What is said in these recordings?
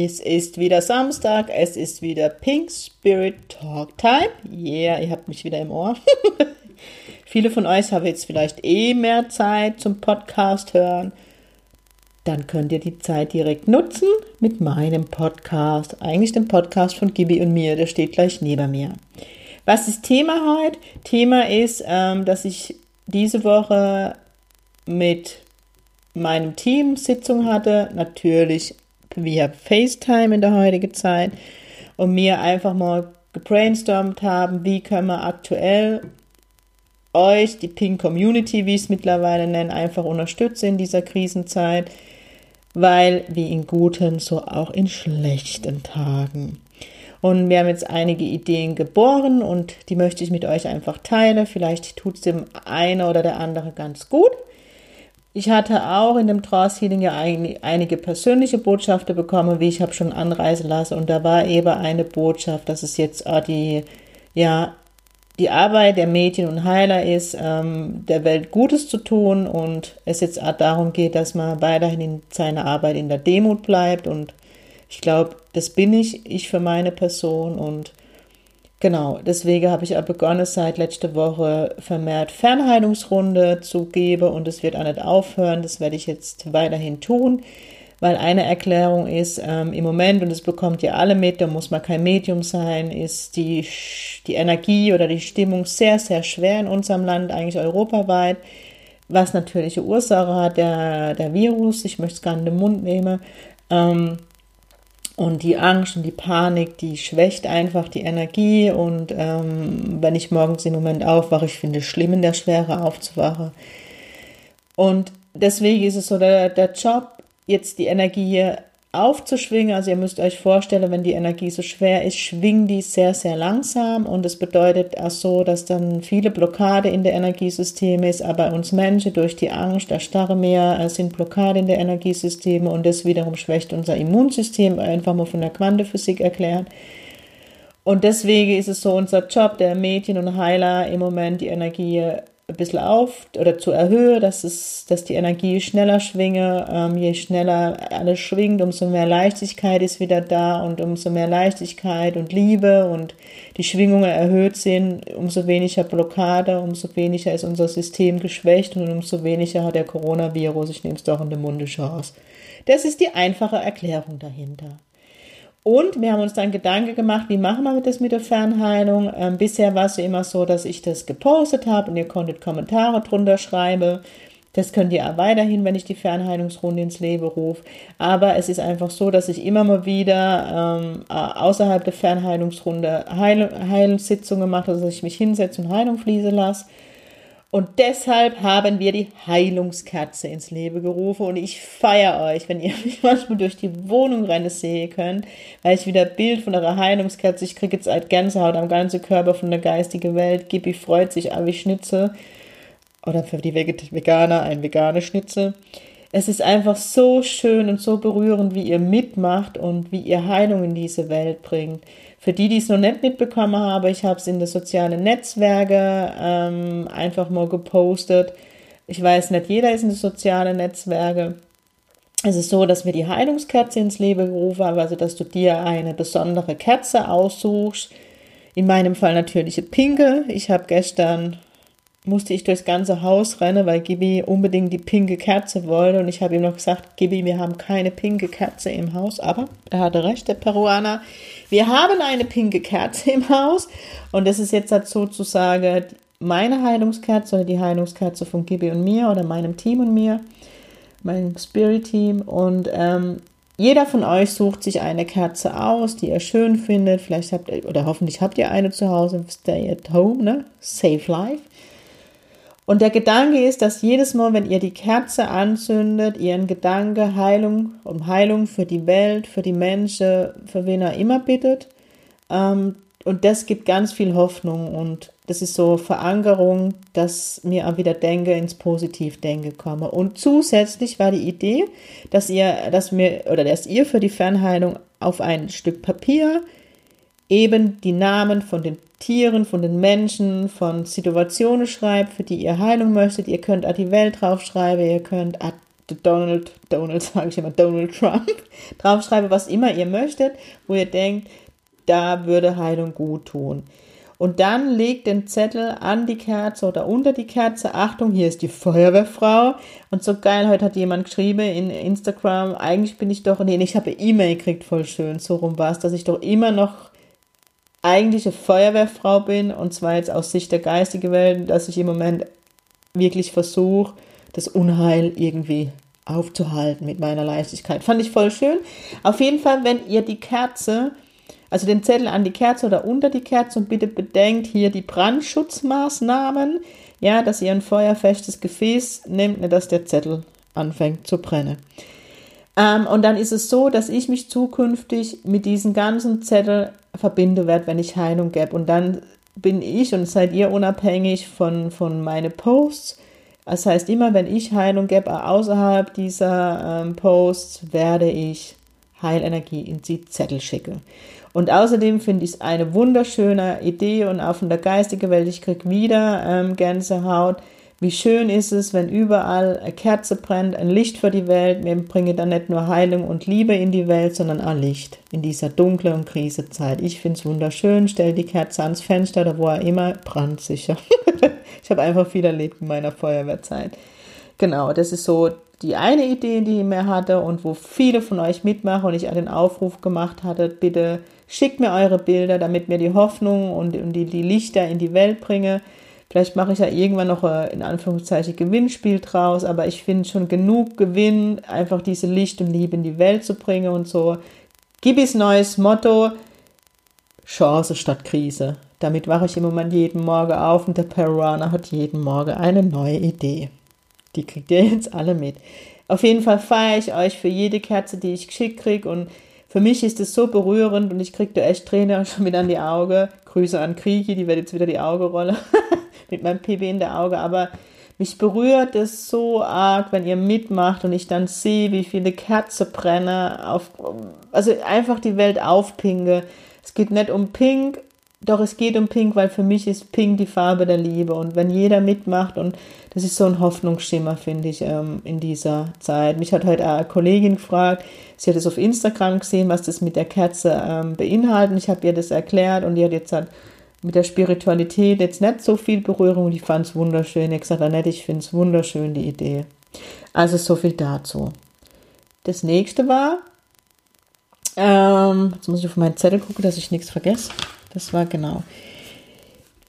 es ist wieder Samstag, es ist wieder Pink Spirit Talk Time. Yeah, ihr habt mich wieder im Ohr. Viele von euch haben jetzt vielleicht eh mehr Zeit zum Podcast hören. Dann könnt ihr die Zeit direkt nutzen mit meinem Podcast. Eigentlich dem Podcast von Gibi und mir, der steht gleich neben mir. Was ist Thema heute? Thema ist, ähm, dass ich diese Woche mit meinem Team Sitzung hatte. Natürlich via FaceTime in der heutigen Zeit und mir einfach mal gebrainstormt haben, wie können wir aktuell euch, die Pink Community, wie ich es mittlerweile nenne, einfach unterstützen in dieser Krisenzeit, weil wie in guten, so auch in schlechten Tagen. Und wir haben jetzt einige Ideen geboren und die möchte ich mit euch einfach teilen. Vielleicht tut es dem einen oder der andere ganz gut. Ich hatte auch in dem Trance Healing ja einige persönliche Botschaften bekommen, wie ich habe schon anreisen lassen. Und da war eben eine Botschaft, dass es jetzt auch die, ja, die Arbeit der Mädchen und Heiler ist, ähm, der Welt Gutes zu tun und es jetzt auch darum geht, dass man weiterhin in seiner Arbeit in der Demut bleibt. Und ich glaube, das bin ich, ich für meine Person und Genau, deswegen habe ich begonnen, seit letzter Woche vermehrt Fernheilungsrunde zu geben und es wird auch nicht aufhören. Das werde ich jetzt weiterhin tun, weil eine Erklärung ist, ähm, im Moment, und das bekommt ihr alle mit, da muss man kein Medium sein, ist die, die Energie oder die Stimmung sehr, sehr schwer in unserem Land, eigentlich europaweit, was natürliche Ursache hat, der, der Virus, ich möchte es gar nicht in den Mund nehmen. Ähm, und die Angst und die Panik, die schwächt einfach die Energie. Und ähm, wenn ich morgens im Moment aufwache, ich finde es schlimm, in der Schwere aufzuwachen. Und deswegen ist es so der, der Job, jetzt die Energie aufzuschwingen. Also ihr müsst euch vorstellen, wenn die Energie so schwer ist, schwingt die sehr, sehr langsam und es bedeutet auch so, dass dann viele Blockade in der Energiesysteme ist, aber uns Menschen durch die Angst, das starre Meer äh, sind Blockade in der Energiesysteme und das wiederum schwächt unser Immunsystem, einfach mal von der Quantenphysik erklärt. Und deswegen ist es so unser Job der Mädchen und Heiler im Moment die Energie ein bisschen auf oder zu erhöhen, dass, es, dass die Energie schneller schwinge. Ähm, je schneller alles schwingt, umso mehr Leichtigkeit ist wieder da und umso mehr Leichtigkeit und Liebe und die Schwingungen erhöht sind, umso weniger Blockade, umso weniger ist unser System geschwächt und umso weniger hat der Coronavirus, ich nehme es doch in den Munde Chance. Das ist die einfache Erklärung dahinter. Und wir haben uns dann Gedanken gemacht, wie machen wir das mit der Fernheilung. Ähm, bisher war es ja immer so, dass ich das gepostet habe und ihr konntet Kommentare drunter schreiben. Das könnt ihr auch weiterhin, wenn ich die Fernheilungsrunde ins Leben rufe. Aber es ist einfach so, dass ich immer mal wieder ähm, außerhalb der Fernheilungsrunde Heil Heilsitzungen mache, dass ich mich hinsetze und Heilung fließen lasse. Und deshalb haben wir die Heilungskerze ins Leben gerufen und ich feiere euch, wenn ihr mich manchmal durch die Wohnung rennen sehen könnt, weil ich wieder Bild von eurer Heilungskerze, ich kriege jetzt halt Gänsehaut am ganzen Körper von der geistigen Welt, Gibi freut sich, wie Schnitzel oder für die Veganer ein veganer Schnitzel. Es ist einfach so schön und so berührend, wie ihr mitmacht und wie ihr Heilung in diese Welt bringt. Für die, die es noch nicht mitbekommen haben, ich habe es in den sozialen Netzwerken ähm, einfach mal gepostet. Ich weiß nicht, jeder ist in den sozialen Netzwerken. Es ist so, dass wir die Heilungskerze ins Leben gerufen haben, also dass du dir eine besondere Kerze aussuchst. In meinem Fall natürlich eine pinke. Ich habe gestern musste ich durchs ganze Haus rennen, weil Gibi unbedingt die pinke Kerze wollte. Und ich habe ihm noch gesagt, Gibi, wir haben keine pinke Kerze im Haus. Aber er hatte recht, der Peruaner. Wir haben eine pinke Kerze im Haus. Und das ist jetzt halt sozusagen meine Heilungskerze oder die Heilungskerze von Gibi und mir oder meinem Team und mir, meinem Spirit-Team. Und ähm, jeder von euch sucht sich eine Kerze aus, die ihr schön findet. Vielleicht habt ihr, oder hoffentlich habt ihr eine zu Hause. Stay at home, ne? Save life. Und der Gedanke ist, dass jedes Mal, wenn ihr die Kerze anzündet, ihr einen Gedanke Heilung um Heilung für die Welt, für die Menschen, für wen er immer bittet, ähm, Und das gibt ganz viel Hoffnung und das ist so Verankerung, dass mir auch wieder denke, ins Positivdenke komme. Und zusätzlich war die Idee, dass ihr, dass mir, oder dass ihr für die Fernheilung auf ein Stück Papier eben die Namen von den Tieren, von den Menschen, von Situationen schreibt, für die ihr Heilung möchtet. Ihr könnt auch die Welt draufschreiben, ihr könnt Donald, Donald sage ich immer, Donald Trump draufschreiben, was immer ihr möchtet, wo ihr denkt, da würde Heilung gut tun. Und dann legt den Zettel an die Kerze oder unter die Kerze. Achtung, hier ist die Feuerwehrfrau. Und so geil, heute hat jemand geschrieben in Instagram, eigentlich bin ich doch, nee, ich habe E-Mail gekriegt, voll schön. So rum war es, dass ich doch immer noch eigentliche Feuerwehrfrau bin. Und zwar jetzt aus Sicht der geistigen Welt, dass ich im Moment wirklich versuche, das Unheil irgendwie aufzuhalten mit meiner Leichtigkeit. Fand ich voll schön. Auf jeden Fall, wenn ihr die Kerze also den Zettel an die Kerze oder unter die Kerze und bitte bedenkt hier die Brandschutzmaßnahmen, ja, dass ihr ein feuerfestes Gefäß nehmt, nicht dass der Zettel anfängt zu brennen. Ähm, und dann ist es so, dass ich mich zukünftig mit diesen ganzen Zettel verbinde werde, wenn ich Heilung gebe. Und dann bin ich und seid ihr unabhängig von, von meinen Posts. Das heißt, immer wenn ich Heilung gebe, außerhalb dieser ähm, Posts, werde ich Heilenergie in die Zettel schicken. Und außerdem finde ich es eine wunderschöne Idee und auch von der geistigen Welt, ich kriege wieder ähm, Gänsehaut. Wie schön ist es, wenn überall eine Kerze brennt, ein Licht für die Welt. Wir bringen dann nicht nur Heilung und Liebe in die Welt, sondern auch Licht in dieser dunklen und Krisezeit. Ich finde es wunderschön. Stell die Kerze ans Fenster oder wo auch immer, brandsicher. ich habe einfach viel erlebt in meiner Feuerwehrzeit. Genau, das ist so die eine Idee, die ich mir hatte und wo viele von euch mitmachen und ich den Aufruf gemacht hatte, bitte Schickt mir eure Bilder, damit mir die Hoffnung und, und die, die Lichter in die Welt bringe. Vielleicht mache ich ja irgendwann noch ein, in Anführungszeichen Gewinnspiel draus, aber ich finde schon genug Gewinn, einfach diese Licht und Liebe in die Welt zu bringen und so. Gib es neues Motto, Chance statt Krise. Damit wache ich im Moment jeden Morgen auf und der Peruaner hat jeden Morgen eine neue Idee. Die kriegt ihr jetzt alle mit. Auf jeden Fall feiere ich euch für jede Kerze, die ich geschickt kriege und für mich ist es so berührend und ich kriege da echt Tränen schon wieder an die Augen. Grüße an Kriechi, die wird jetzt wieder die Auge rollen mit meinem PB in der Auge, aber mich berührt es so arg, wenn ihr mitmacht und ich dann sehe, wie viele Kerzen brennen, auf, also einfach die Welt aufpinge. Es geht nicht um Pink, doch es geht um Pink, weil für mich ist Pink die Farbe der Liebe. Und wenn jeder mitmacht, und das ist so ein Hoffnungsschimmer, finde ich, ähm, in dieser Zeit. Mich hat heute eine Kollegin gefragt, sie hat es auf Instagram gesehen, was das mit der Kerze ähm, beinhaltet. Ich habe ihr das erklärt und die hat jetzt halt mit der Spiritualität jetzt nicht so viel Berührung. Die fand es wunderschön. Ich gesagt, Annette, ich finde es wunderschön, die Idee. Also so viel dazu. Das nächste war, ähm, jetzt muss ich auf meinen Zettel gucken, dass ich nichts vergesse. Das war genau.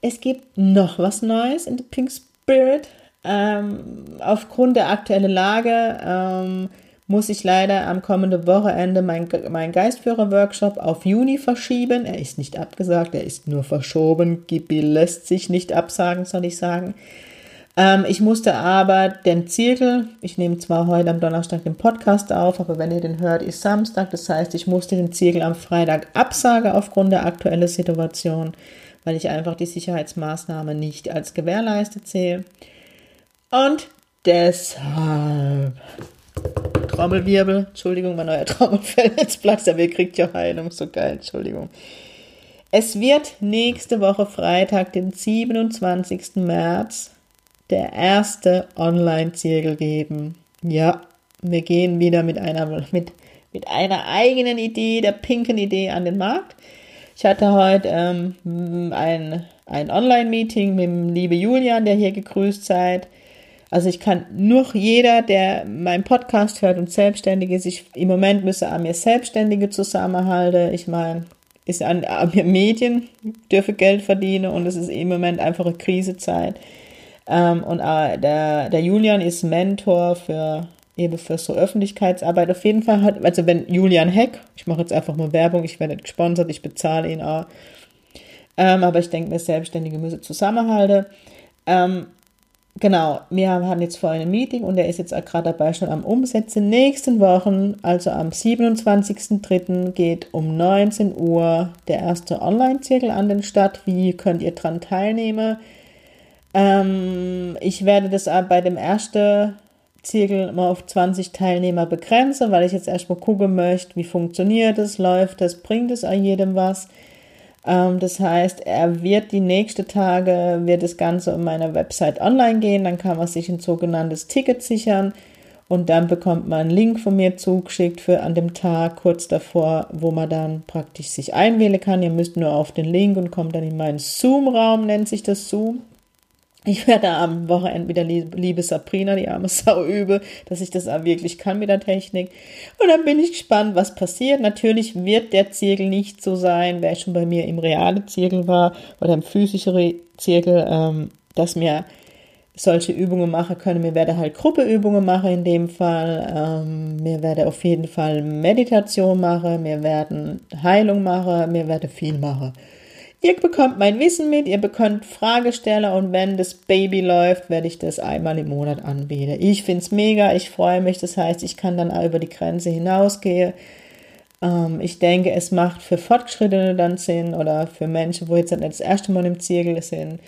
Es gibt noch was Neues in The Pink Spirit. Ähm, aufgrund der aktuellen Lage ähm, muss ich leider am kommenden Wochenende meinen mein Geistführer-Workshop auf Juni verschieben. Er ist nicht abgesagt, er ist nur verschoben. Gibi lässt sich nicht absagen, soll ich sagen. Ähm, ich musste aber den Zirkel, ich nehme zwar heute am Donnerstag den Podcast auf, aber wenn ihr den hört, ist Samstag. Das heißt, ich musste den Zirkel am Freitag absagen aufgrund der aktuellen Situation, weil ich einfach die Sicherheitsmaßnahme nicht als gewährleistet sehe. Und deshalb. Trommelwirbel, Entschuldigung, mein neuer Trommelfell jetzt platzt, aber ihr kriegt ja Heilung, so geil, Entschuldigung. Es wird nächste Woche Freitag, den 27. März, der erste Online-Zirkel geben. Ja, wir gehen wieder mit einer, mit, mit einer eigenen Idee, der pinken Idee an den Markt. Ich hatte heute ähm, ein, ein Online-Meeting mit dem liebe Julian, der hier gegrüßt seid. Also ich kann nur jeder, der meinen Podcast hört und selbstständig ist, ich im Moment müsse an mir Selbstständige zusammenhalten. Ich meine, ist an, an mir Medien, dürfe Geld verdienen und es ist im Moment einfach eine Krisezeit. Ähm, und äh, der, der Julian ist Mentor für eben für so Öffentlichkeitsarbeit. Auf jeden Fall hat, also wenn Julian Heck, ich mache jetzt einfach nur Werbung, ich werde nicht gesponsert, ich bezahle ihn auch. Ähm, aber ich denke mir, Selbstständige müssen zusammenhalten. Ähm, genau, wir haben jetzt vorhin ein Meeting und er ist jetzt gerade dabei schon am Umsetzen. Nächsten Wochen, also am 27.03. geht um 19 Uhr der erste Online-Zirkel an den Start. Wie könnt ihr dran teilnehmen? Ähm, ich werde das bei dem ersten Zirkel mal auf 20 Teilnehmer begrenzen, weil ich jetzt erstmal gucken möchte, wie funktioniert es, läuft es, bringt es an jedem was. Ähm, das heißt, er wird die nächsten Tage, wird das Ganze auf meiner Website online gehen, dann kann man sich ein sogenanntes Ticket sichern und dann bekommt man einen Link von mir zugeschickt für an dem Tag kurz davor, wo man dann praktisch sich einwählen kann. Ihr müsst nur auf den Link und kommt dann in meinen Zoom-Raum, nennt sich das Zoom. Ich werde am Wochenende wieder liebe Sabrina, die arme Sau, übe, dass ich das auch wirklich kann mit der Technik. Und dann bin ich gespannt, was passiert. Natürlich wird der Zirkel nicht so sein, wer schon bei mir im realen Zirkel war oder im physischen Zirkel, ähm, dass mir solche Übungen machen können. Mir werde halt Gruppeübungen machen in dem Fall. Ähm, mir werde auf jeden Fall Meditation machen. Mir werden Heilung machen. Mir werde viel machen. Ihr bekommt mein Wissen mit, ihr bekommt Fragesteller und wenn das Baby läuft, werde ich das einmal im Monat anbieten. Ich finde es mega, ich freue mich, das heißt, ich kann dann über die Grenze hinausgehen. Ähm, ich denke, es macht für Fortgeschrittene dann Sinn oder für Menschen, wo jetzt nicht das erste Mal im Zirkel sind,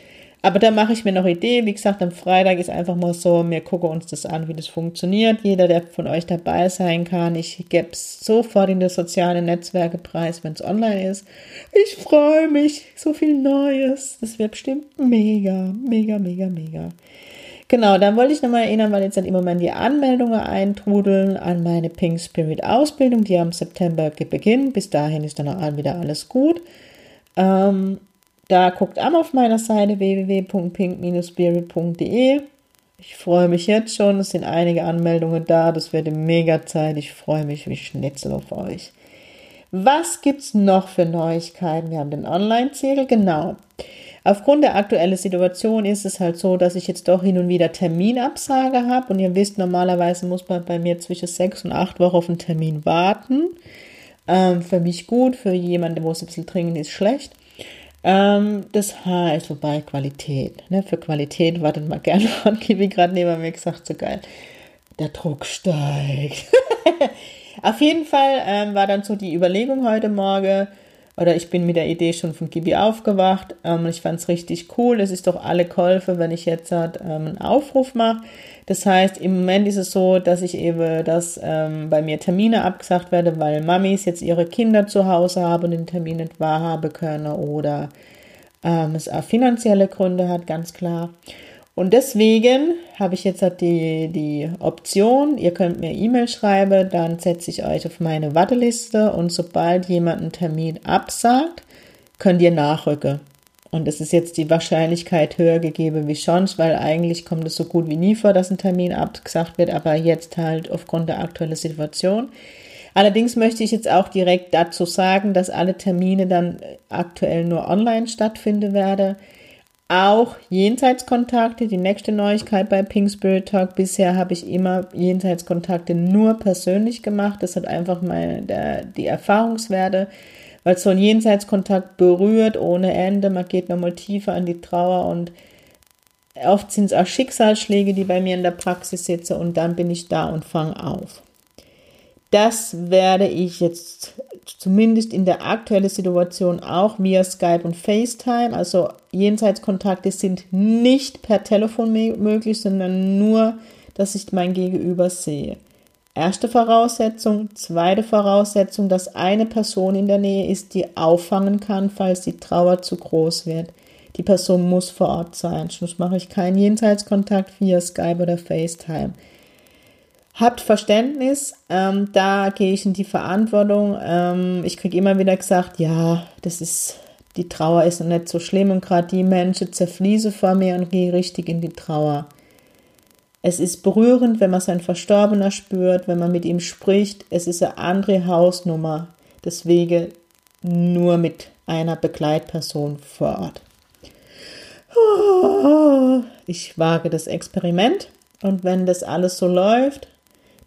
aber da mache ich mir noch Idee. Wie gesagt, am Freitag ist einfach mal so, wir gucken uns das an, wie das funktioniert. Jeder, der von euch dabei sein kann, ich gebe es sofort in die sozialen Netzwerke preis, wenn es online ist. Ich freue mich, so viel Neues. Das wird bestimmt mega, mega, mega, mega. Genau, dann wollte ich nochmal erinnern, weil jetzt dann im Moment die Anmeldungen eintrudeln an meine Pink Spirit Ausbildung, die am September beginnt. Bis dahin ist dann auch wieder alles gut. Ähm, da guckt an auf meiner Seite www.pink-spirit.de. Ich freue mich jetzt schon. Es sind einige Anmeldungen da. Das wird mega Zeit. Ich freue mich wie Schnitzel auf euch. Was gibt's noch für Neuigkeiten? Wir haben den Online-Zirkel, genau. Aufgrund der aktuellen Situation ist es halt so, dass ich jetzt doch hin und wieder Terminabsage habe. Und ihr wisst, normalerweise muss man bei mir zwischen sechs und acht Wochen auf einen Termin warten. Ähm, für mich gut, für jemanden, wo es ein bisschen dringend ist, schlecht. Ähm, das heißt, wobei Qualität, ne, für Qualität wartet man gerne an. Kiwi gerade neben mir gesagt, so geil. Der Druck steigt. Auf jeden Fall ähm, war dann so die Überlegung heute Morgen, oder ich bin mit der Idee schon von Gibi aufgewacht. Ähm, ich fand es richtig cool. Es ist doch alle Käufe, wenn ich jetzt halt, ähm, einen Aufruf mache. Das heißt, im Moment ist es so, dass ich eben, dass ähm, bei mir Termine abgesagt werden, weil Mamis jetzt ihre Kinder zu Hause haben und den Termin nicht wahrhaben können oder ähm, es auch finanzielle Gründe hat, ganz klar. Und deswegen habe ich jetzt die, die Option, ihr könnt mir E-Mail schreiben, dann setze ich euch auf meine Warteliste und sobald jemand einen Termin absagt, könnt ihr nachrücken. Und es ist jetzt die Wahrscheinlichkeit höher gegeben wie sonst, weil eigentlich kommt es so gut wie nie vor, dass ein Termin abgesagt wird, aber jetzt halt aufgrund der aktuellen Situation. Allerdings möchte ich jetzt auch direkt dazu sagen, dass alle Termine dann aktuell nur online stattfinden werden. Auch Jenseitskontakte, die nächste Neuigkeit bei Pink Spirit Talk. Bisher habe ich immer Jenseitskontakte nur persönlich gemacht. Das hat einfach der, die Erfahrungswerte weil so ein Jenseitskontakt berührt ohne Ende. Man geht nochmal tiefer an die Trauer und oft sind es auch Schicksalsschläge, die bei mir in der Praxis sitzen und dann bin ich da und fange auf. Das werde ich jetzt zumindest in der aktuellen Situation auch via Skype und FaceTime. Also Jenseitskontakte sind nicht per Telefon möglich, sondern nur, dass ich mein Gegenüber sehe. Erste Voraussetzung. Zweite Voraussetzung, dass eine Person in der Nähe ist, die auffangen kann, falls die Trauer zu groß wird. Die Person muss vor Ort sein. Sonst mache ich keinen Jenseitskontakt via Skype oder FaceTime. Habt Verständnis, ähm, da gehe ich in die Verantwortung. Ähm, ich kriege immer wieder gesagt, ja, das ist, die Trauer ist noch nicht so schlimm und gerade die Menschen zerfließen vor mir und gehe richtig in die Trauer. Es ist berührend, wenn man sein Verstorbener spürt, wenn man mit ihm spricht. Es ist eine andere Hausnummer. Deswegen nur mit einer Begleitperson vor Ort. Ich wage das Experiment und wenn das alles so läuft,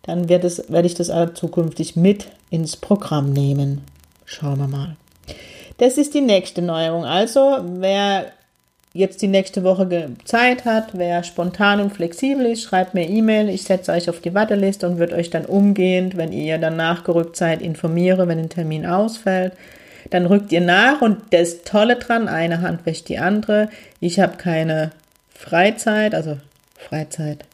dann wird werde ich das zukünftig mit ins Programm nehmen. Schauen wir mal. Das ist die nächste Neuerung. Also, wer jetzt die nächste Woche Zeit hat, wer spontan und flexibel ist, schreibt mir E-Mail. Ich setze euch auf die Warteliste und würde euch dann umgehend, wenn ihr dann nachgerückt seid, informiere, wenn ein Termin ausfällt. Dann rückt ihr nach und das Tolle dran, eine Hand wäscht die andere. Ich habe keine Freizeit, also Freizeit.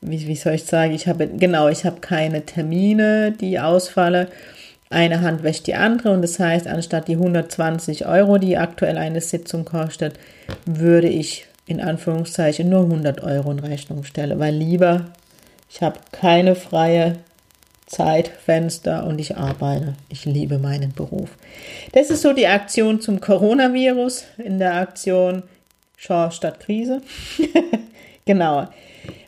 Wie, wie soll ich sagen? Ich habe, genau, ich habe keine Termine, die ausfallen. Eine Hand wäscht die andere und das heißt, anstatt die 120 Euro, die aktuell eine Sitzung kostet, würde ich in Anführungszeichen nur 100 Euro in Rechnung stellen, weil lieber, ich habe keine freie Zeitfenster und ich arbeite. Ich liebe meinen Beruf. Das ist so die Aktion zum Coronavirus in der Aktion Chance statt Krise. genau.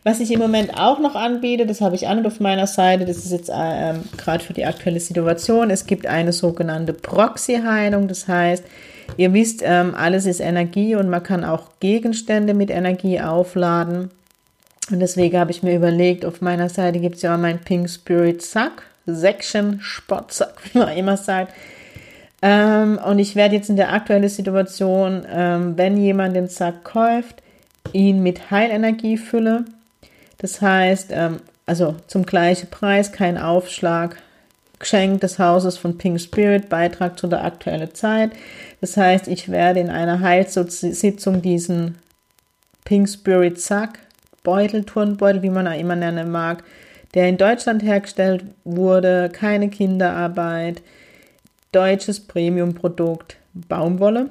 Was ich im Moment auch noch anbiete, das habe ich an und auf meiner Seite, das ist jetzt ähm, gerade für die aktuelle Situation, es gibt eine sogenannte Proxy-Heilung, das heißt, ihr wisst, ähm, alles ist Energie und man kann auch Gegenstände mit Energie aufladen. Und deswegen habe ich mir überlegt, auf meiner Seite gibt es ja auch mein Pink Spirit Sack, Section Sportsack, wie man immer sagt. Ähm, und ich werde jetzt in der aktuellen Situation, ähm, wenn jemand den Sack kauft, ihn mit Heilenergie fülle. Das heißt, ähm, also zum gleichen Preis, kein Aufschlag, Geschenk des Hauses von Pink Spirit, Beitrag zu der aktuellen Zeit. Das heißt, ich werde in einer Heilsitzung diesen Pink Spirit Sack, Beutel, Turnbeutel, wie man auch immer nennen mag, der in Deutschland hergestellt wurde, keine Kinderarbeit, deutsches Premium-Produkt, Baumwolle.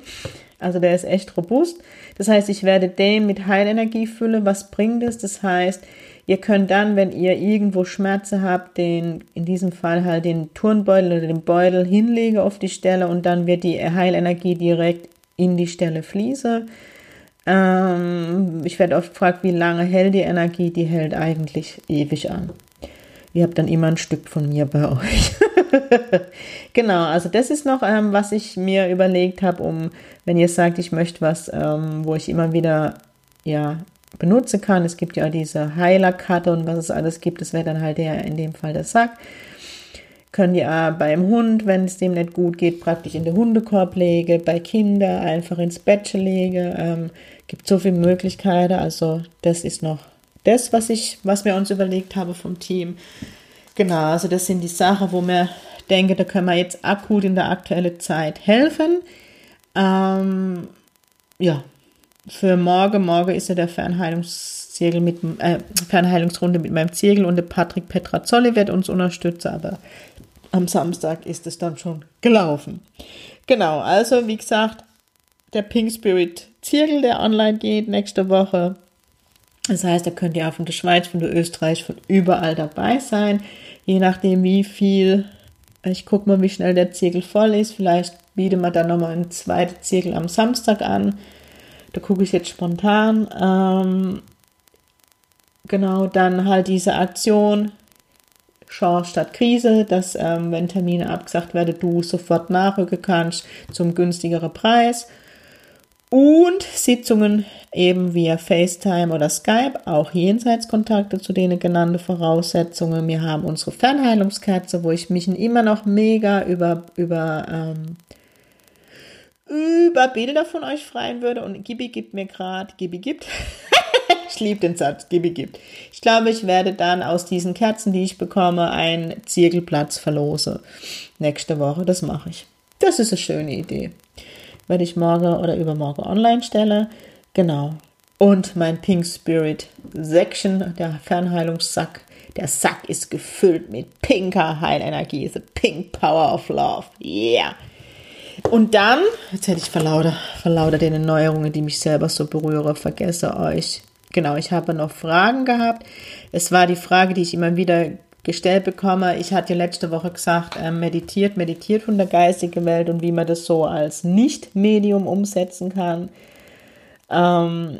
Also der ist echt robust. Das heißt, ich werde den mit Heilenergie füllen. Was bringt es? Das heißt, ihr könnt dann, wenn ihr irgendwo Schmerzen habt, den, in diesem Fall halt den Turnbeutel oder den Beutel hinlegen auf die Stelle und dann wird die Heilenergie direkt in die Stelle fließen. Ähm, ich werde oft gefragt, wie lange hält die Energie? Die hält eigentlich ewig an. Ihr habt dann immer ein Stück von mir bei euch. genau, also das ist noch, ähm, was ich mir überlegt habe, um, wenn ihr sagt, ich möchte was, ähm, wo ich immer wieder, ja, benutzen kann. Es gibt ja diese Heilerkarte und was es alles gibt. Das wäre dann halt der, in dem Fall der Sack. Könnt ihr beim Hund, wenn es dem nicht gut geht, praktisch in den Hundekorb legen. Bei Kindern einfach ins Bett legen. Ähm, gibt so viele Möglichkeiten. Also das ist noch das, was ich, was wir uns überlegt haben vom Team. Genau, also das sind die Sachen, wo wir denken, da können wir jetzt akut in der aktuellen Zeit helfen. Ähm, ja, für morgen, morgen ist ja der Fernheilungszirkel mit, äh, Fernheilungsrunde mit meinem Zirkel und der Patrick Petrazzoli wird uns unterstützen, aber am Samstag ist es dann schon gelaufen. Genau, also wie gesagt, der Pink Spirit Zirkel, der online geht nächste Woche. Das heißt, da könnt ihr auch von der Schweiz, von der Österreich, von überall dabei sein. Je nachdem, wie viel. Ich gucke mal, wie schnell der Zirkel voll ist. Vielleicht biete man dann nochmal einen zweiten Zirkel am Samstag an. Da gucke ich jetzt spontan. Ähm, genau, dann halt diese Aktion Chance statt Krise, dass ähm, wenn Termine abgesagt werden, du sofort nachrücken kannst zum günstigeren Preis und Sitzungen eben via FaceTime oder Skype, auch Jenseitskontakte zu denen genannte Voraussetzungen. Wir haben unsere Fernheilungskerze, wo ich mich immer noch mega über, über, ähm, über Bilder von euch freuen würde. Und Gibi gibt mir gerade, Gibi gibt, ich liebe den Satz, Gibi gibt. Ich glaube, ich werde dann aus diesen Kerzen, die ich bekomme, einen Zirkelplatz verlose. Nächste Woche, das mache ich. Das ist eine schöne Idee werde ich morgen oder übermorgen online stellen. Genau. Und mein Pink Spirit Section, der Fernheilungssack. Der Sack ist gefüllt mit pinker Heilenergie. The Pink Power of Love. Yeah. Und dann, jetzt hätte ich verlauter, verlauter den Neuerungen, die mich selber so berühren, vergesse euch. Genau, ich habe noch Fragen gehabt. Es war die Frage, die ich immer wieder gestellt bekomme. Ich hatte letzte Woche gesagt, äh, meditiert, meditiert von der geistigen Welt und wie man das so als Nicht-Medium umsetzen kann. Ähm,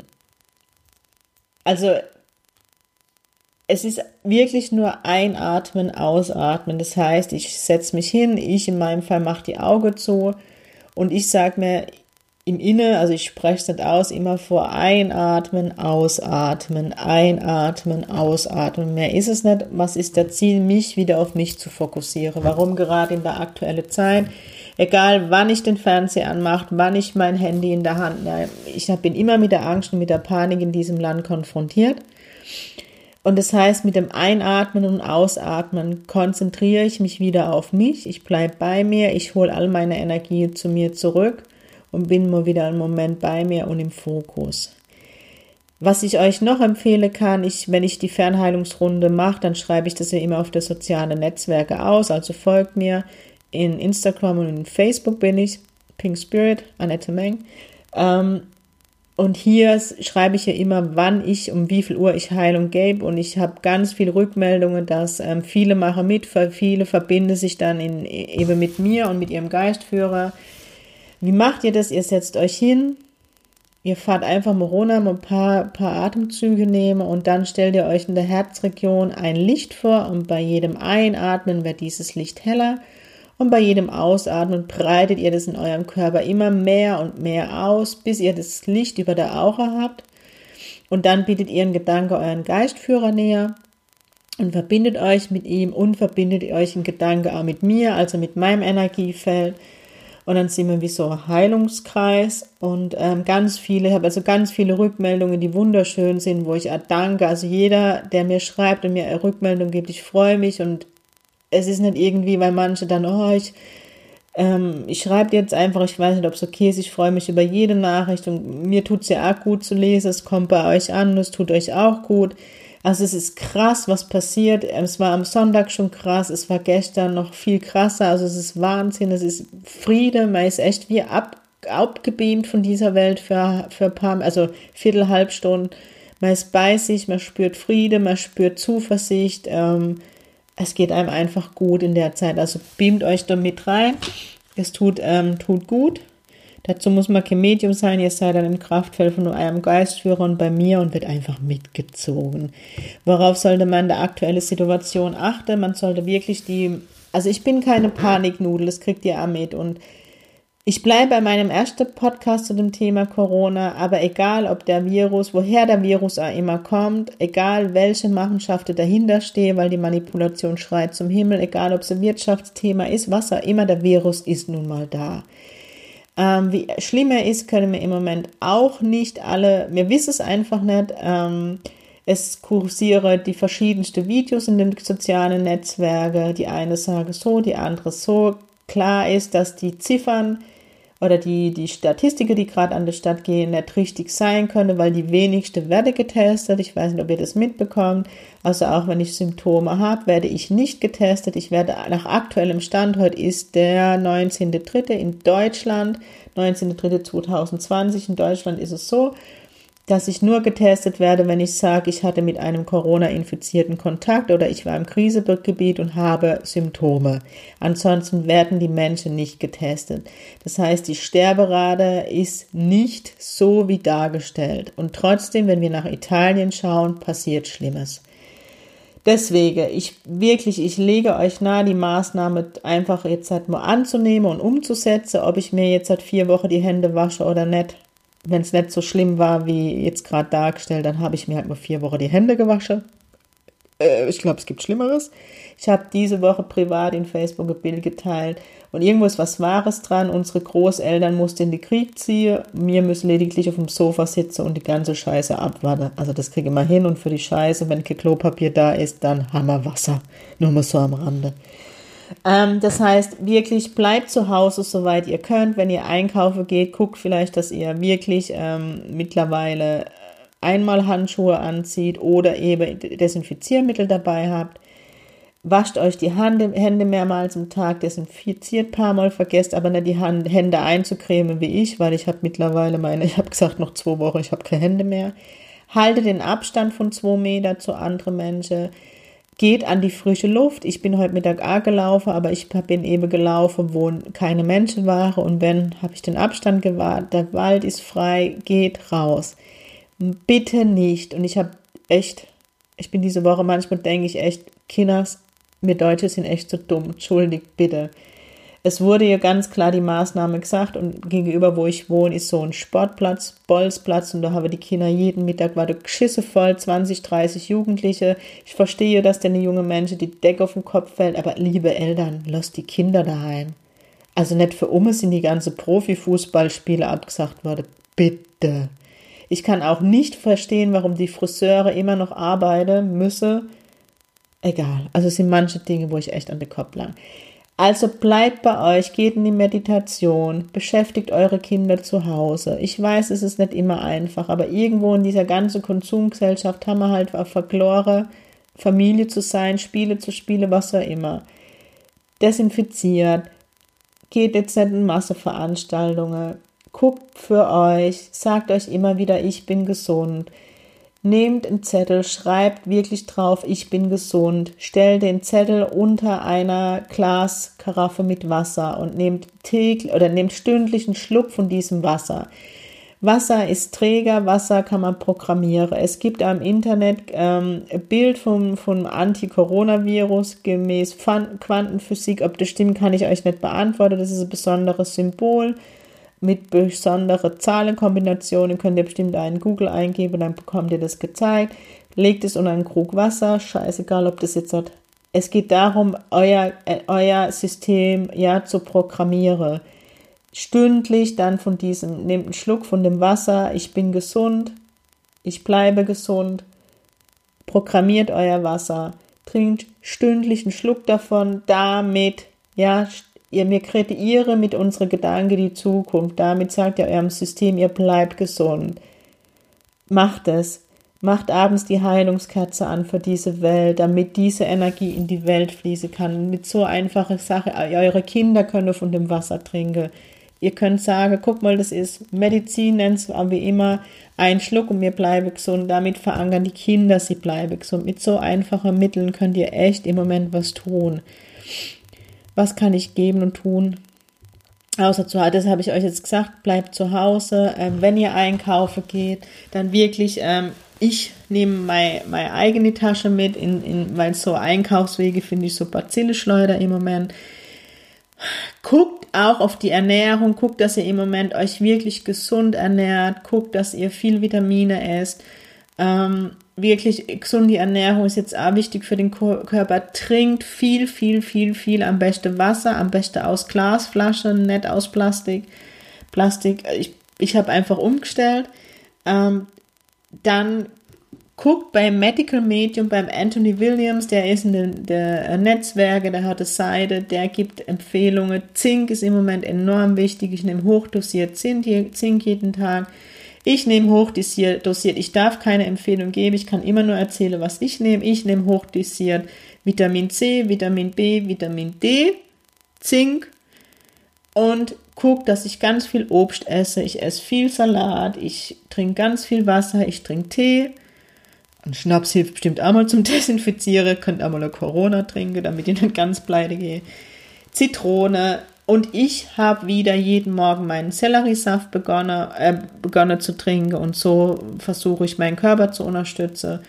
also es ist wirklich nur einatmen, ausatmen. Das heißt, ich setze mich hin, ich in meinem Fall mache die Augen zu und ich sage mir, im Inne, also ich spreche es nicht aus, immer vor einatmen, ausatmen, einatmen, ausatmen. Mehr ist es nicht. Was ist der Ziel, mich wieder auf mich zu fokussieren? Warum gerade in der aktuellen Zeit? Egal, wann ich den Fernseher anmache, wann ich mein Handy in der Hand nehme. Ich bin immer mit der Angst und mit der Panik in diesem Land konfrontiert. Und das heißt, mit dem Einatmen und Ausatmen konzentriere ich mich wieder auf mich. Ich bleibe bei mir. Ich hole all meine Energie zu mir zurück und bin mal wieder einen Moment bei mir und im Fokus. Was ich euch noch empfehle kann, ich, wenn ich die Fernheilungsrunde mache, dann schreibe ich das ja immer auf der sozialen Netzwerke aus. Also folgt mir in Instagram und in Facebook bin ich, Pink Spirit, Annette Meng. Ähm, und hier schreibe ich ja immer, wann ich, um wie viel Uhr ich Heilung gebe. Und ich habe ganz viele Rückmeldungen, dass ähm, viele machen mit, viele verbinden sich dann in, eben mit mir und mit ihrem Geistführer. Wie macht ihr das? Ihr setzt euch hin, Ihr fahrt einfach mal runter, ein paar, paar Atemzüge nehmen und dann stellt ihr euch in der Herzregion ein Licht vor und bei jedem Einatmen wird dieses Licht heller und bei jedem Ausatmen breitet ihr das in eurem Körper immer mehr und mehr aus, bis ihr das Licht über der Aura habt und dann bietet ihr in Gedanke euren Geistführer näher und verbindet euch mit ihm und verbindet euch in Gedanke auch mit mir, also mit meinem Energiefeld und dann sind wir wie so ein Heilungskreis und ähm, ganz viele, ich habe also ganz viele Rückmeldungen, die wunderschön sind, wo ich danke. Also jeder, der mir schreibt und mir eine Rückmeldung gibt, ich freue mich und es ist nicht irgendwie, weil manche dann, oh, ich, ähm, ich schreibe jetzt einfach, ich weiß nicht, ob es okay ist, ich freue mich über jede Nachricht und mir tut es ja auch gut zu lesen, es kommt bei euch an, es tut euch auch gut. Also es ist krass, was passiert. Es war am Sonntag schon krass, es war gestern noch viel krasser. Also es ist Wahnsinn, es ist Friede, man ist echt wie ab, abgebeamt von dieser Welt für, für ein paar, also Viertel, halb Stunden. Man ist bei sich, man spürt Friede, man spürt Zuversicht. Ähm, es geht einem einfach gut in der Zeit. Also beamt euch da mit rein. Es tut, ähm, tut gut. Dazu muss man kein Medium sein, ihr seid dann im Kraftfeld von eurem Geistführer und bei mir und wird einfach mitgezogen. Worauf sollte man in der aktuellen Situation achten? Man sollte wirklich die, also ich bin keine Paniknudel, das kriegt ihr auch mit und ich bleibe bei meinem ersten Podcast zu dem Thema Corona, aber egal ob der Virus, woher der Virus auch immer kommt, egal welche Machenschaften dahinter stehen, weil die Manipulation schreit zum Himmel, egal ob es ein Wirtschaftsthema ist, was auch immer, der Virus ist nun mal da. Ähm, wie schlimm er ist, können wir im Moment auch nicht alle, wir wissen es einfach nicht. Ähm, es kursieren die verschiedensten Videos in den sozialen Netzwerken. Die eine sagen so, die andere so. Klar ist, dass die Ziffern oder die, die Statistiken, die gerade an der Stadt gehen, nicht richtig sein können, weil die wenigste werde getestet. Ich weiß nicht, ob ihr das mitbekommt. Also auch wenn ich Symptome habe, werde ich nicht getestet. Ich werde nach aktuellem Stand, heute ist der 19.3. in Deutschland, 19.3.2020 in Deutschland ist es so, dass ich nur getestet werde, wenn ich sage, ich hatte mit einem Corona-Infizierten Kontakt oder ich war im Krisegebiet und habe Symptome. Ansonsten werden die Menschen nicht getestet. Das heißt, die Sterberate ist nicht so wie dargestellt. Und trotzdem, wenn wir nach Italien schauen, passiert Schlimmes. Deswegen, ich wirklich, ich lege euch nahe, die Maßnahme einfach jetzt halt mal anzunehmen und umzusetzen, ob ich mir jetzt halt vier Wochen die Hände wasche oder nicht wenn es nicht so schlimm war, wie jetzt gerade dargestellt, dann habe ich mir halt mal vier Wochen die Hände gewaschen. Äh, ich glaube, es gibt Schlimmeres. Ich habe diese Woche privat in Facebook ein Bild geteilt und irgendwo ist was Wahres dran. Unsere Großeltern mussten in den Krieg ziehen. Wir müssen lediglich auf dem Sofa sitzen und die ganze Scheiße abwarten. Also das kriege ich mal hin und für die Scheiße, wenn kein Klopapier da ist, dann haben wir Wasser. Nur mal so am Rande. Ähm, das heißt, wirklich bleibt zu Hause, soweit ihr könnt. Wenn ihr einkaufen geht, guckt vielleicht, dass ihr wirklich ähm, mittlerweile einmal Handschuhe anzieht oder eben Desinfiziermittel dabei habt. Wascht euch die Hände mehrmals am Tag, desinfiziert ein paar Mal, vergesst aber nicht die Hände einzucremen wie ich, weil ich habe mittlerweile meine, ich habe gesagt, noch zwei Wochen, ich habe keine Hände mehr. Halte den Abstand von zwei Meter zu anderen Menschen geht an die frische Luft. Ich bin heute Mittag auch gelaufen, aber ich bin eben gelaufen, wo keine Menschen waren und wenn, habe ich den Abstand gewahrt. Der Wald ist frei, geht raus. Bitte nicht. Und ich habe echt, ich bin diese Woche manchmal denke ich echt, Kinders, wir Deutsche sind echt so dumm. Entschuldigt bitte. Es wurde ja ganz klar die Maßnahme gesagt und gegenüber, wo ich wohne, ist so ein Sportplatz, Bolzplatz und da haben die Kinder jeden Mittag, war der Geschisse voll, 20, 30 Jugendliche. Ich verstehe, dass der junge Mensch die Decke auf den Kopf fällt, aber liebe Eltern, lasst die Kinder daheim. Also nicht für Umme sind die ganze Profifußballspiele abgesagt worden. Bitte. Ich kann auch nicht verstehen, warum die Friseure immer noch arbeiten müssen. Egal. Also es sind manche Dinge, wo ich echt an den Kopf lang. Also bleibt bei euch, geht in die Meditation, beschäftigt eure Kinder zu Hause. Ich weiß, es ist nicht immer einfach, aber irgendwo in dieser ganzen Konsumgesellschaft haben wir halt verlore, Familie zu sein, Spiele zu spielen, was auch immer. Desinfiziert, geht jetzt nicht in Masseveranstaltungen, guckt für euch, sagt euch immer wieder, ich bin gesund. Nehmt einen Zettel, schreibt wirklich drauf, ich bin gesund. Stellt den Zettel unter einer Glaskaraffe mit Wasser und nehmt täglich oder nehmt stündlich einen Schluck von diesem Wasser. Wasser ist Träger, Wasser kann man programmieren. Es gibt am Internet ähm, ein Bild vom, vom Anti-Coronavirus gemäß Quantenphysik. Ob das stimmt, kann ich euch nicht beantworten. Das ist ein besonderes Symbol mit besonderen Zahlenkombinationen. Könnt ihr bestimmt einen Google eingeben, dann bekommt ihr das gezeigt. Legt es unter einen Krug Wasser, scheißegal, ob das jetzt hat. Es geht darum, euer, äh, euer System ja zu programmieren stündlich dann von diesem, nehmt einen Schluck von dem Wasser, ich bin gesund, ich bleibe gesund, programmiert euer Wasser, trinkt stündlich einen Schluck davon, damit, ja, ihr mir kreiere mit unserer Gedanken die Zukunft, damit sagt ihr eurem System, ihr bleibt gesund. Macht es. Macht abends die Heilungskerze an für diese Welt, damit diese Energie in die Welt fließen kann. Mit so einfacher Sache, eure Kinder können von dem Wasser trinken. Ihr könnt sagen, guck mal, das ist Medizin, nennt es wie immer, ein Schluck und wir bleiben gesund. Damit verankern die Kinder, sie bleiben gesund. Mit so einfachen Mitteln könnt ihr echt im Moment was tun. Was kann ich geben und tun? Außer zu Hause, das habe ich euch jetzt gesagt, bleibt zu Hause. Ähm, wenn ihr einkaufen geht, dann wirklich, ähm, ich nehme meine, meine eigene Tasche mit, in, in, weil so Einkaufswege finde ich so Bazilleschleuder im Moment. Guckt auch auf die Ernährung, guckt, dass ihr im Moment euch wirklich gesund ernährt, guckt, dass ihr viel Vitamine esst. Ähm, wirklich gesunde Ernährung ist jetzt auch wichtig für den Körper. Trinkt viel, viel, viel, viel, am besten Wasser, am besten aus Glasflaschen, nicht aus Plastik. Plastik, ich, ich habe einfach umgestellt. Ähm, dann guckt beim Medical Medium, beim Anthony Williams, der ist in den der Netzwerke, der hat eine Seite, der gibt Empfehlungen. Zink ist im Moment enorm wichtig. Ich nehme hochdosiert Zink jeden Tag. Ich nehme hochdosiert. Ich darf keine Empfehlung geben. Ich kann immer nur erzählen, was ich nehme. Ich nehme hochdosiert Vitamin C, Vitamin B, Vitamin D, Zink und gucke, dass ich ganz viel Obst esse. Ich esse viel Salat. Ich trinke ganz viel Wasser. Ich trinke Tee. Und Schnaps hilft bestimmt auch mal zum Desinfizieren. Könnt auch mal eine Corona trinken, damit ihr nicht ganz pleite geht. Zitrone. Und ich habe wieder jeden Morgen meinen Selleriesaft begonnen, äh, begonnen zu trinken. Und so versuche ich meinen Körper zu unterstützen,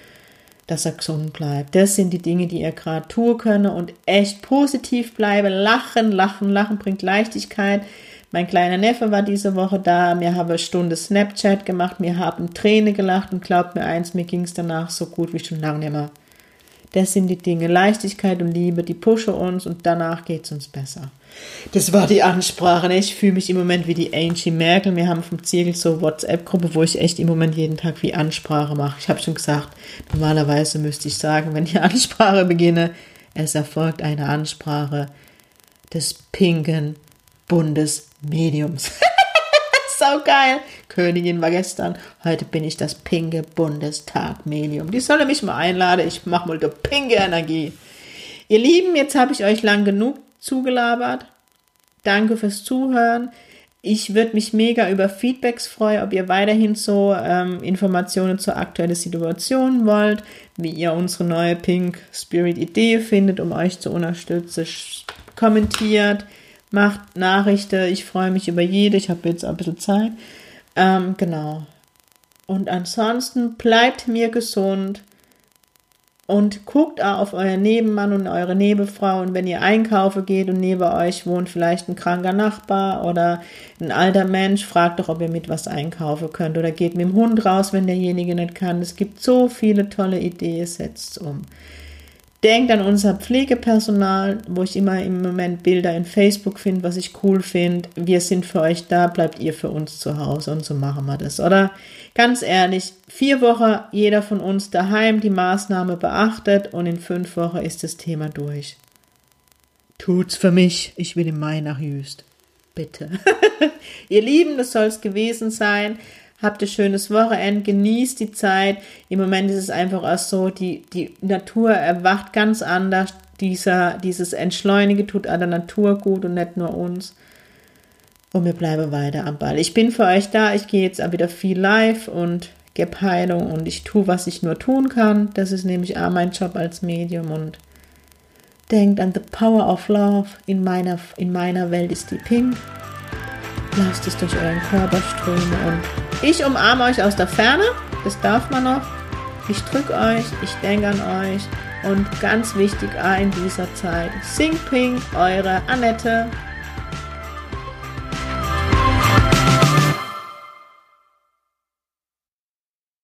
dass er gesund bleibt. Das sind die Dinge, die ihr gerade tun könnt. Und echt positiv bleiben. Lachen, lachen, lachen bringt Leichtigkeit. Mein kleiner Neffe war diese Woche da, wir haben eine Stunde Snapchat gemacht, wir haben Träne gelacht und glaubt mir eins, mir ging es danach so gut wie schon lange nicht mehr. Das sind die Dinge, Leichtigkeit und Liebe, die pushen uns und danach geht es uns besser. Das war die Ansprache. Ich fühle mich im Moment wie die Angie Merkel. Wir haben vom Ziegel so WhatsApp-Gruppe, wo ich echt im Moment jeden Tag wie Ansprache mache. Ich habe schon gesagt, normalerweise müsste ich sagen, wenn ich Ansprache beginne, es erfolgt eine Ansprache des pinken Bundesmediums. Sau geil. Königin war gestern. Heute bin ich das pinke Bundestag-Medium. Die solle mich mal einladen. Ich mache mal die pinke Energie. Ihr Lieben, jetzt habe ich euch lang genug zugelabert. Danke fürs Zuhören. Ich würde mich mega über Feedbacks freuen, ob ihr weiterhin so ähm, Informationen zur aktuellen Situation wollt, wie ihr unsere neue Pink Spirit Idee findet, um euch zu unterstützen. Kommentiert, macht Nachrichten. Ich freue mich über jede. Ich habe jetzt ein bisschen Zeit. Ähm, genau. Und ansonsten bleibt mir gesund und guckt auf euren Nebenmann und eure Nebenfrau. Und wenn ihr einkaufen geht und neben euch wohnt vielleicht ein kranker Nachbar oder ein alter Mensch, fragt doch, ob ihr mit was einkaufen könnt. Oder geht mit dem Hund raus, wenn derjenige nicht kann. Es gibt so viele tolle Ideen, setzt um. Denkt an unser Pflegepersonal, wo ich immer im Moment Bilder in Facebook finde, was ich cool finde. Wir sind für euch da, bleibt ihr für uns zu Hause und so machen wir das, oder? Ganz ehrlich, vier Wochen jeder von uns daheim die Maßnahme beachtet und in fünf Wochen ist das Thema durch. Tut's für mich, ich will im Mai nach Jüst. Bitte. ihr Lieben, das soll es gewesen sein. Habt ein schönes Wochenende, genießt die Zeit. Im Moment ist es einfach auch so, die, die Natur erwacht ganz anders. Dieser, dieses Entschleunige tut an der Natur gut und nicht nur uns. Und wir bleiben weiter am Ball. Ich bin für euch da. Ich gehe jetzt auch wieder viel live und gebe Heilung und ich tue, was ich nur tun kann. Das ist nämlich auch mein Job als Medium und denkt an the power of love. In meiner, in meiner Welt ist die Pink. Lasst es durch euren Körper strömen und ich umarme euch aus der Ferne. Das darf man noch. Ich drücke euch, ich denke an euch und ganz wichtig in dieser Zeit, Sing Ping, eure Annette.